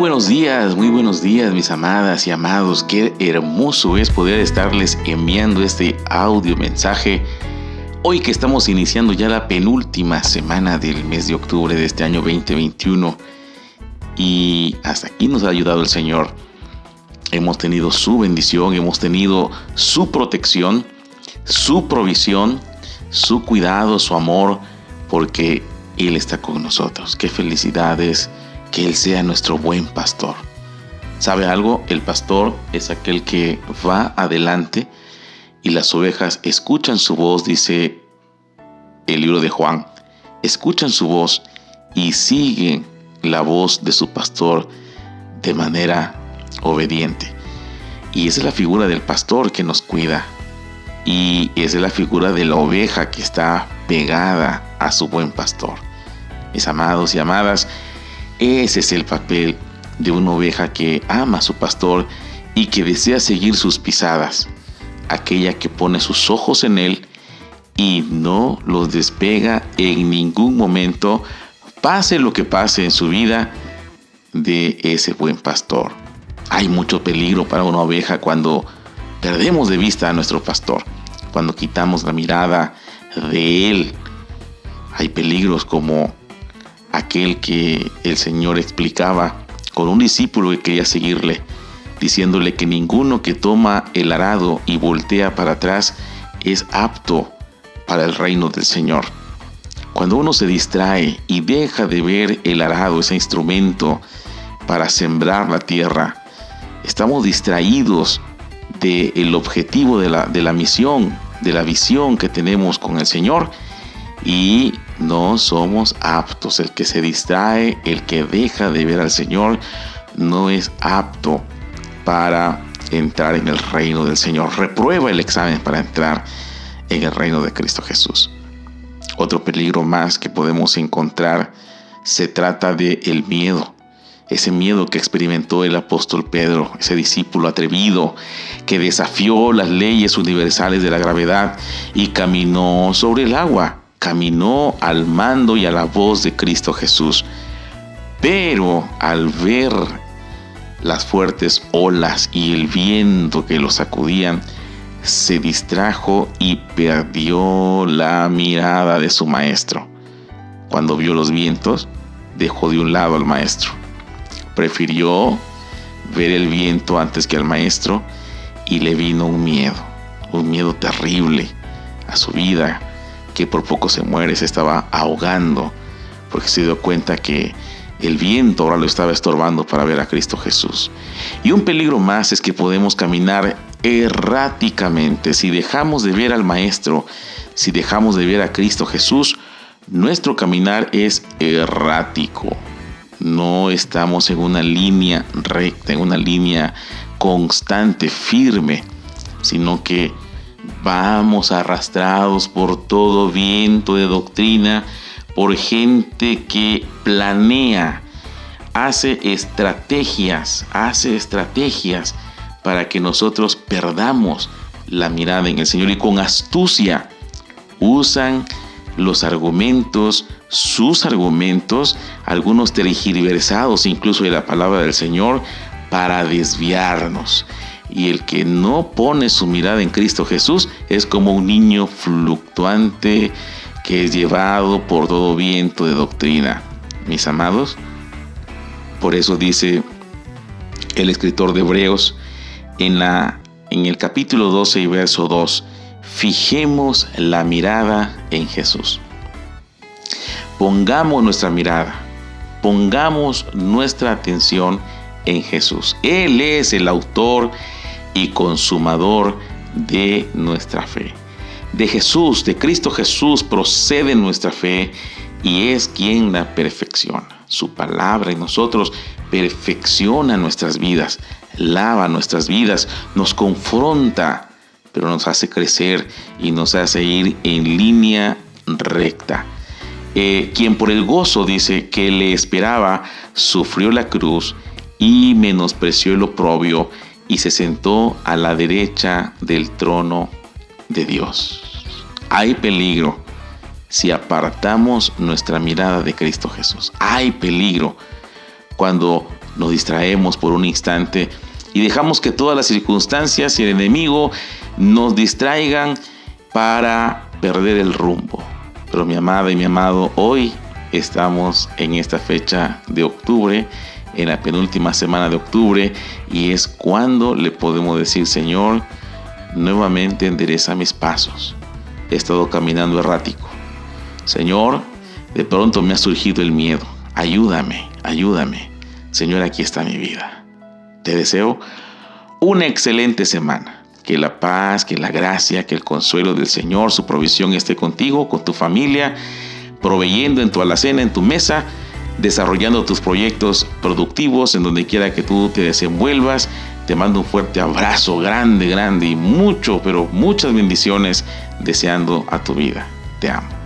buenos días, muy buenos días mis amadas y amados. Qué hermoso es poder estarles enviando este audio mensaje. Hoy que estamos iniciando ya la penúltima semana del mes de octubre de este año 2021 y hasta aquí nos ha ayudado el Señor. Hemos tenido su bendición, hemos tenido su protección, su provisión, su cuidado, su amor, porque Él está con nosotros. Qué felicidades que Él sea nuestro buen pastor. ¿Sabe algo? El pastor es aquel que va adelante y las ovejas escuchan su voz, dice el libro de Juan, escuchan su voz y siguen la voz de su pastor de manera obediente. Y esa es la figura del pastor que nos cuida. Y es la figura de la oveja que está pegada a su buen pastor. Mis amados y amadas, ese es el papel de una oveja que ama a su pastor y que desea seguir sus pisadas, aquella que pone sus ojos en él y no los despega en ningún momento, pase lo que pase en su vida, de ese buen pastor. Hay mucho peligro para una oveja cuando perdemos de vista a nuestro pastor, cuando quitamos la mirada de él. Hay peligros como aquel que el Señor explicaba con un discípulo que quería seguirle, diciéndole que ninguno que toma el arado y voltea para atrás es apto para el reino del Señor. Cuando uno se distrae y deja de ver el arado, ese instrumento para sembrar la tierra, estamos distraídos del objetivo de la, de la misión, de la visión que tenemos con el Señor y no somos aptos. El que se distrae, el que deja de ver al Señor, no es apto para entrar en el reino del Señor. Reprueba el examen para entrar en el reino de Cristo Jesús. Otro peligro más que podemos encontrar se trata de el miedo. Ese miedo que experimentó el apóstol Pedro, ese discípulo atrevido que desafió las leyes universales de la gravedad y caminó sobre el agua caminó al mando y a la voz de Cristo Jesús. Pero al ver las fuertes olas y el viento que lo sacudían, se distrajo y perdió la mirada de su maestro. Cuando vio los vientos, dejó de un lado al maestro. Prefirió ver el viento antes que al maestro y le vino un miedo, un miedo terrible a su vida, que por poco se muere, se estaba ahogando, porque se dio cuenta que el viento ahora lo estaba estorbando para ver a Cristo Jesús. Y un peligro más es que podemos caminar erráticamente. Si dejamos de ver al Maestro, si dejamos de ver a Cristo Jesús, nuestro caminar es errático. No estamos en una línea recta, en una línea constante, firme, sino que Vamos arrastrados por todo viento de doctrina, por gente que planea, hace estrategias, hace estrategias para que nosotros perdamos la mirada en el Señor y con astucia usan los argumentos, sus argumentos, algunos tergiversados incluso de la palabra del Señor, para desviarnos. Y el que no pone su mirada en Cristo Jesús es como un niño fluctuante que es llevado por todo viento de doctrina. Mis amados, por eso dice el escritor de Hebreos en, la, en el capítulo 12 y verso 2, fijemos la mirada en Jesús. Pongamos nuestra mirada, pongamos nuestra atención en Jesús. Él es el autor y consumador de nuestra fe. De Jesús, de Cristo Jesús procede nuestra fe y es quien la perfecciona. Su palabra en nosotros perfecciona nuestras vidas, lava nuestras vidas, nos confronta, pero nos hace crecer y nos hace ir en línea recta. Eh, quien por el gozo dice que le esperaba, sufrió la cruz y menospreció el oprobio y se sentó a la derecha del trono de Dios. Hay peligro si apartamos nuestra mirada de Cristo Jesús. Hay peligro cuando nos distraemos por un instante y dejamos que todas las circunstancias y el enemigo nos distraigan para perder el rumbo. Pero mi amada y mi amado, hoy estamos en esta fecha de octubre, en la penúltima semana de octubre, y es cuando le podemos decir, Señor, nuevamente endereza mis pasos. He estado caminando errático. Señor, de pronto me ha surgido el miedo. Ayúdame, ayúdame. Señor, aquí está mi vida. Te deseo una excelente semana. Que la paz, que la gracia, que el consuelo del Señor, su provisión esté contigo, con tu familia, proveyendo en tu alacena, en tu mesa, desarrollando tus proyectos productivos en donde quiera que tú te desenvuelvas. Te mando un fuerte abrazo, grande, grande y mucho, pero muchas bendiciones deseando a tu vida. Te amo.